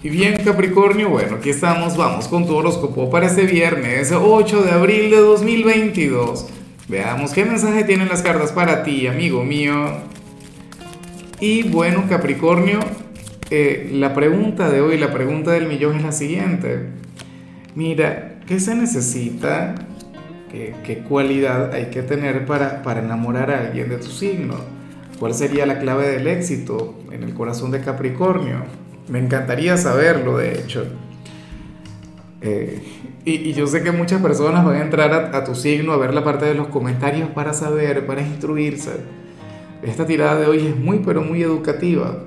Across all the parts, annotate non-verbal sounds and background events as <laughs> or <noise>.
Y bien Capricornio, bueno, aquí estamos, vamos con tu horóscopo para este viernes 8 de abril de 2022. Veamos qué mensaje tienen las cartas para ti, amigo mío. Y bueno Capricornio, eh, la pregunta de hoy, la pregunta del millón es la siguiente. Mira, ¿qué se necesita? ¿Qué, qué cualidad hay que tener para, para enamorar a alguien de tu signo? ¿Cuál sería la clave del éxito en el corazón de Capricornio? Me encantaría saberlo, de hecho. Eh, y, yo sé que muchas personas van a entrar a, tu signo a ver la parte de los comentarios para saber, para instruirse. Esta tirada de hoy es muy, pero muy educativa.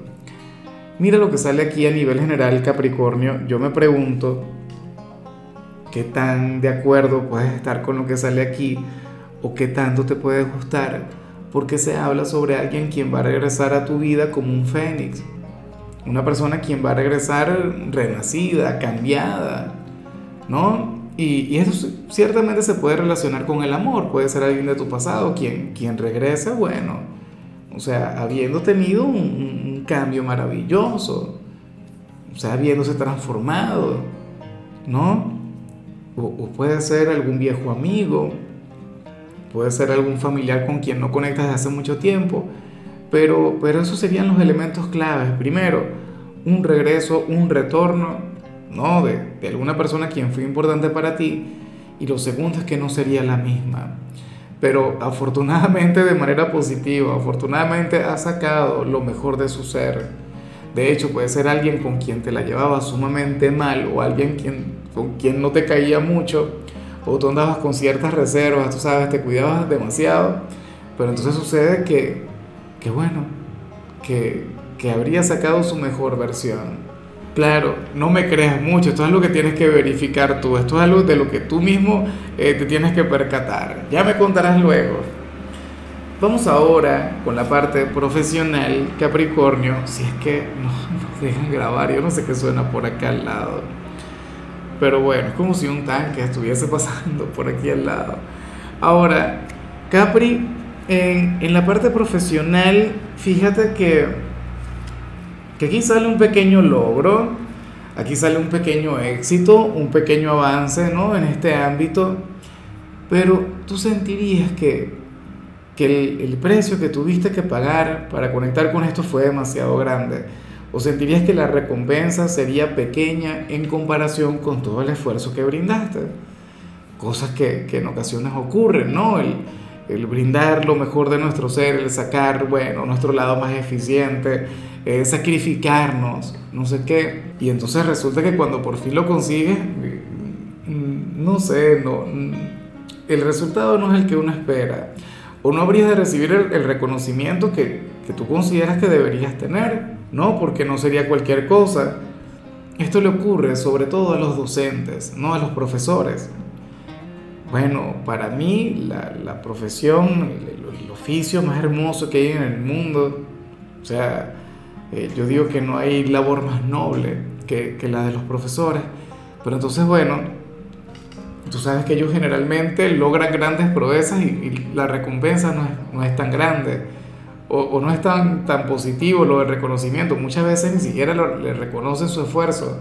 Mira lo que sale aquí a nivel general, Capricornio. Yo me pregunto qué tan de acuerdo puedes estar con lo que sale aquí o qué tanto te puede gustar, porque se habla sobre alguien quien va a regresar a tu vida como un fénix una persona quien va a regresar renacida, cambiada, ¿no? Y, eso ciertamente se puede relacionar con el amor, puede ser alguien de tu pasado quien, quien regresa, bueno, o sea, habiendo tenido un, cambio maravilloso, o sea, habiéndose transformado, ¿no? O, o, puede ser algún viejo amigo, puede ser algún familiar con quien no conectas desde hace mucho tiempo, pero, pero esos serían los elementos claves. Primero, un regreso, un retorno, ¿no? De, alguna persona quien fue importante para ti. Y lo segundo es que no sería la misma. Pero afortunadamente de manera positiva, afortunadamente ha sacado lo mejor de su ser. De hecho, puede ser alguien con quien te la llevaba sumamente mal o alguien quien, con quien no te caía mucho o tú andabas con ciertas reservas, tú sabes, te cuidabas demasiado. Pero entonces sucede que que bueno, que, habría sacado su mejor versión. Claro, no me creas mucho, esto es lo que tienes que verificar tú, esto es algo de lo que tú mismo eh, te tienes que percatar. Ya me contarás luego. Vamos ahora con la parte profesional, Capricornio, si es que no <laughs> nos dejan grabar, yo no sé qué suena por acá al lado. Pero bueno, es como si un tanque estuviese <laughs> pasando por aquí al lado. Ahora, Capri en, la parte profesional, fíjate que, que aquí sale un pequeño logro, aquí sale un pequeño éxito, un pequeño avance ¿no? en este ámbito, pero tú sentirías que, que el, el, precio que tuviste que pagar para conectar con esto fue demasiado grande, o sentirías que la recompensa sería pequeña en comparación con todo el esfuerzo que brindaste, cosas que, que en ocasiones ocurren, ¿no? El, el brindar lo mejor de nuestro ser, el sacar, bueno, nuestro lado más eficiente, eh, sacrificarnos, no sé qué. Y entonces resulta que cuando por fin lo consigues, mm, no sé, no, mm, el resultado no es el que uno espera. O no habrías de recibir el, reconocimiento que, que tú consideras que deberías tener, ¿no? Porque no sería cualquier cosa. Esto le ocurre sobre todo a los docentes, no a los profesores. Bueno, para mí la, profesión, el, oficio más hermoso que hay en el mundo, o sea, eh, yo digo que no hay labor más noble que, la de los profesores, pero entonces bueno, tú sabes que ellos generalmente logran grandes proezas y, la recompensa no es, tan grande o, no es tan, tan positivo lo del reconocimiento, muchas veces ni siquiera le reconocen su esfuerzo.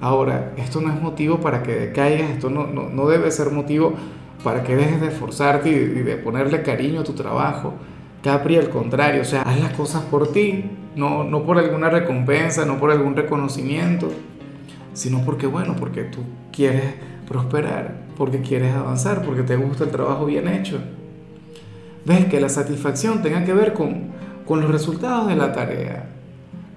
Ahora, esto no es motivo para que decaigas, esto no, no, debe ser motivo para que dejes de esforzarte y de, ponerle cariño a tu trabajo. Capri, al contrario, o sea, haz las cosas por ti, no, no por alguna recompensa, no por algún reconocimiento, sino porque, bueno, porque tú quieres prosperar, porque quieres avanzar, porque te gusta el trabajo bien hecho. Ves que la satisfacción tenga que ver con, con los resultados de la tarea,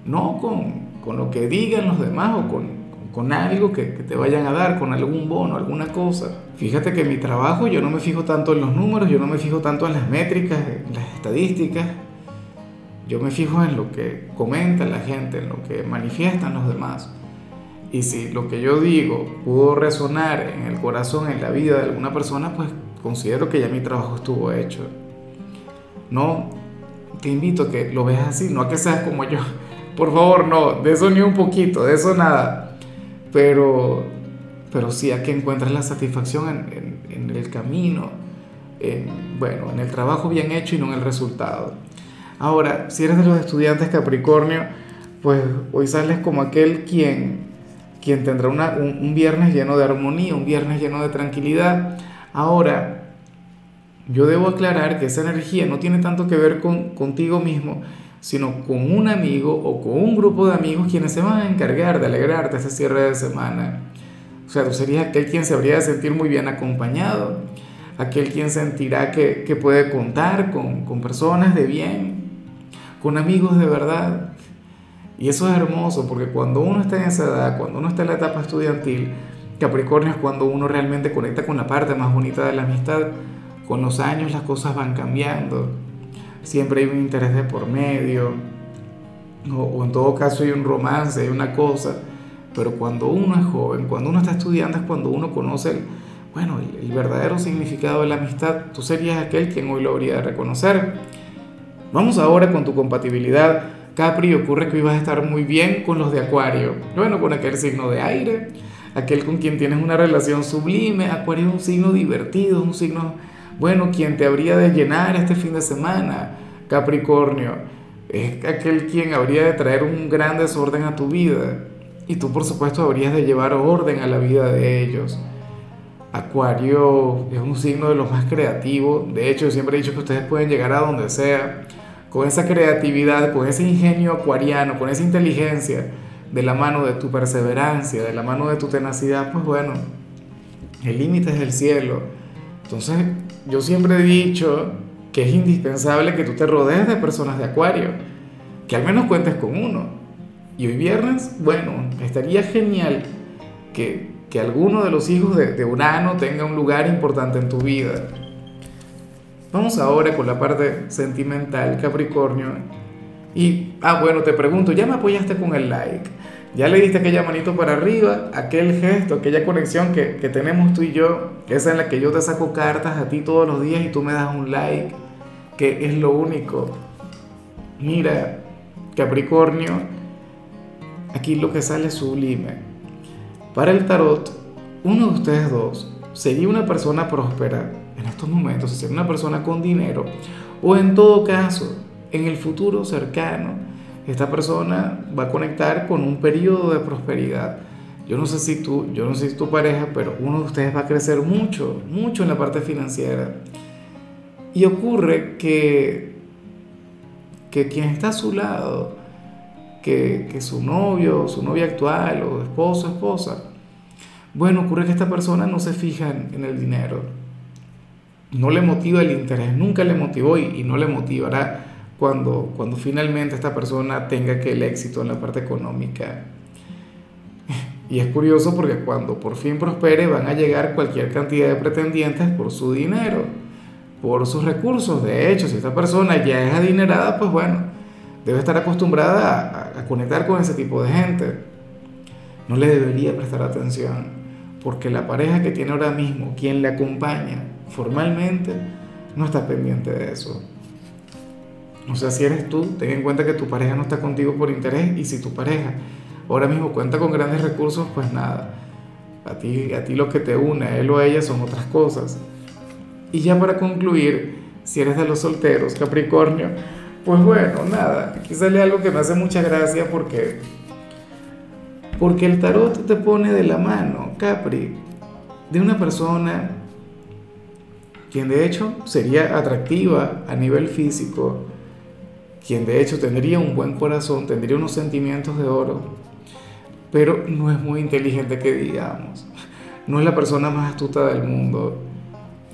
no con, con lo que digan los demás o con, con algo que, te vayan a dar, con algún bono, alguna cosa. Fíjate que mi trabajo yo no me fijo tanto en los números, yo no me fijo tanto en las métricas, en las estadísticas. Yo me fijo en lo que comenta la gente, en lo que manifiestan los demás. Y si lo que yo digo pudo resonar en el corazón, en la vida de alguna persona, pues considero que ya mi trabajo estuvo hecho. No, te invito a que lo veas así, no a que seas como yo. Por favor, no, de eso ni un poquito, de eso nada pero, pero sí a que encuentres la satisfacción en, el camino, en, bueno, en el trabajo bien hecho y no en el resultado. Ahora, si eres de los estudiantes Capricornio, pues hoy sales como aquel quien, quien tendrá una, un, viernes lleno de armonía, un viernes lleno de tranquilidad. Ahora, yo debo aclarar que esa energía no tiene tanto que ver con, contigo mismo, sino con un amigo o con un grupo de amigos quienes se van a encargar de alegrarte ese cierre de semana. O sea, tú serías aquel quien se habría de sentir muy bien acompañado, aquel quien sentirá que, que puede contar con, con personas de bien, con amigos de verdad. Y eso es hermoso porque cuando uno está en esa edad, cuando uno está en la etapa estudiantil, Capricornio es cuando uno realmente conecta con la parte más bonita de la amistad. Con los años las cosas van cambiando. Siempre hay un interés de por medio. O, en todo caso hay un romance, hay una cosa. Pero cuando uno es joven, cuando uno está estudiando es cuando uno conoce el, bueno, el, verdadero significado de la amistad. Tú serías aquel quien hoy lo habría de reconocer. Vamos ahora con tu compatibilidad Capri, ocurre que hoy a estar muy bien con los de Acuario. Bueno, con aquel signo de aire, aquel con quien tienes una relación sublime. Acuario es un signo divertido, un signo, bueno, quien te habría de llenar este fin de semana. Capricornio es aquel quien habría de traer un gran desorden a tu vida. Y tú, por supuesto, habrías de llevar orden a la vida de ellos. Acuario es un signo de los más creativos. De hecho, siempre he dicho que ustedes pueden llegar a donde sea con esa creatividad, con ese ingenio acuariano, con esa inteligencia, de la mano de tu perseverancia, de la mano de tu tenacidad, pues bueno, el límite es el cielo. Entonces, yo siempre he dicho que es indispensable que tú te rodees de personas de acuario, que al menos cuentes con uno. Y hoy viernes, bueno, estaría genial que, que alguno de los hijos de, de Urano tenga un lugar importante en tu vida. Vamos ahora con la parte sentimental, Capricornio. Y, ah, bueno, te pregunto, ¿ya me apoyaste con el like? ¿Ya le diste aquella manito para arriba, aquel gesto, aquella conexión que, que tenemos tú y yo, esa en la que yo te saco cartas a ti todos los días y tú me das un like, que es lo único? Mira, Capricornio, aquí lo que sale es sublime. Para el tarot, uno de ustedes dos sería una persona próspera en estos momentos, ser una persona con dinero, o en todo caso, en el futuro cercano, esta persona va a conectar con un periodo de prosperidad. Yo no sé si tú, yo no sé si tu pareja, pero uno de ustedes va a crecer mucho, mucho en la parte financiera. Y ocurre que, que quien está a su lado, que, que su novio, su novia actual, o esposo, esposa, bueno, ocurre que esta persona no se fija en el dinero no le motiva el interés, nunca le motivó y, no le motivará cuando, cuando finalmente esta persona tenga que el éxito en la parte económica. Y es curioso porque cuando por fin prospere van a llegar cualquier cantidad de pretendientes por su dinero, por sus recursos. De hecho, si esta persona ya es adinerada, pues bueno, debe estar acostumbrada a, a conectar con ese tipo de gente. No le debería prestar atención, porque la pareja que tiene ahora mismo, quien le acompaña, formalmente no estás pendiente de eso. O sea, si eres tú, ten en cuenta que tu pareja no está contigo por interés y si tu pareja ahora mismo cuenta con grandes recursos, pues nada, a ti, a ti lo que te une, él o a ella son otras cosas. Y ya para concluir, si eres de los solteros, Capricornio, pues bueno, nada, aquí sale algo que me hace mucha gracia porque, porque el tarot te pone de la mano, Capri, de una persona quien de hecho sería atractiva a nivel físico, quien de hecho tendría un buen corazón, tendría unos sentimientos de oro, pero no es muy inteligente que digamos, no es la persona más astuta del mundo,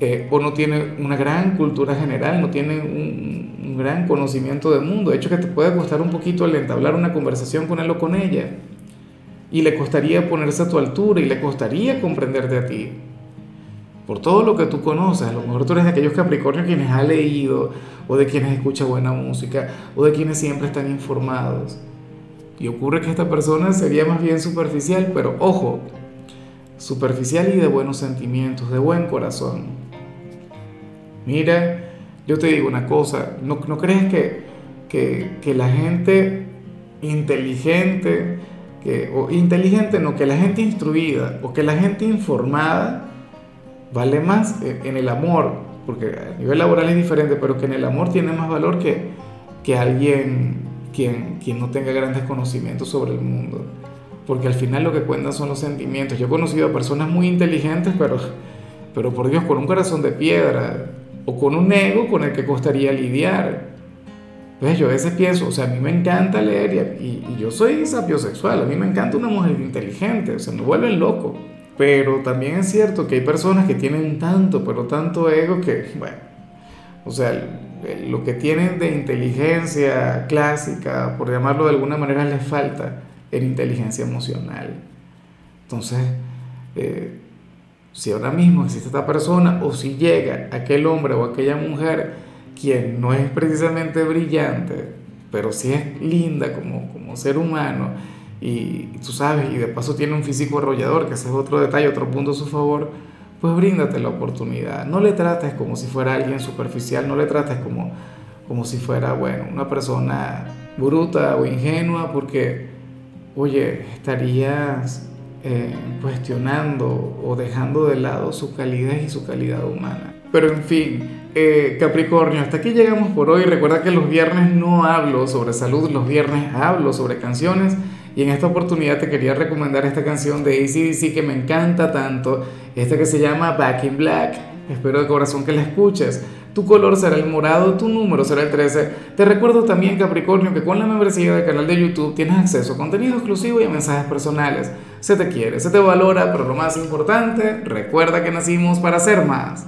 eh, o no tiene una gran cultura general, no tiene un, un, gran conocimiento del mundo, de hecho que te puede costar un poquito el entablar una conversación con él o con ella, y le costaría ponerse a tu altura y le costaría comprenderte a ti por todo lo que tú conoces, a lo mejor tú eres de aquellos Capricornios quienes ha leído, o de quienes escucha buena música, o de quienes siempre están informados. Y ocurre que esta persona sería más bien superficial, pero ojo, superficial y de buenos sentimientos, de buen corazón. Mira, yo te digo una cosa, ¿no, crees que, que, la gente inteligente, o inteligente no, que la gente instruida o que la gente informada, vale más en el amor, porque a nivel laboral es diferente, pero que en el amor tiene más valor que, que, alguien, quien, quien no tenga grandes conocimientos sobre el mundo. Porque al final lo que cuentan son los sentimientos. Yo he conocido a personas muy inteligentes, pero, pero por Dios, con un corazón de piedra o con un ego con el que costaría lidiar. Yo a veces pienso, o sea, a mí me encanta leer y, y, yo soy sapiosexual, a mí me encanta una mujer inteligente, o sea, me vuelven loco. Pero también es cierto que hay personas que tienen tanto, pero tanto ego que, bueno, o sea, lo que tienen de inteligencia clásica, por llamarlo de alguna manera, les falta en inteligencia emocional. Entonces, eh, si ahora mismo existe esta persona o si llega aquel hombre o aquella mujer quien no es precisamente brillante, pero sí es linda como, como ser humano, y, tú sabes, y de paso tiene un físico arrollador, que ese es otro detalle, otro punto a su favor, pues bríndate la oportunidad. No le trates como si fuera alguien superficial, no le trates como, como si fuera, bueno, una persona bruta o ingenua, porque, oye, estarías eh, cuestionando o dejando de lado su calidez y su calidad humana. Pero en fin, eh, Capricornio, hasta aquí llegamos por hoy. Recuerda que los viernes no hablo sobre salud, los viernes hablo sobre canciones. Y en esta oportunidad te quería recomendar esta canción de ACDC que me encanta tanto, esta que se llama Back in Black. Espero de corazón que la escuches. Tu color será el morado, tu número será el 13. Te recuerdo también, Capricornio, que con la membresía del canal de YouTube tienes acceso a contenido exclusivo y a mensajes personales. Se te quiere, se te valora, pero lo más importante, recuerda que nacimos para ser más.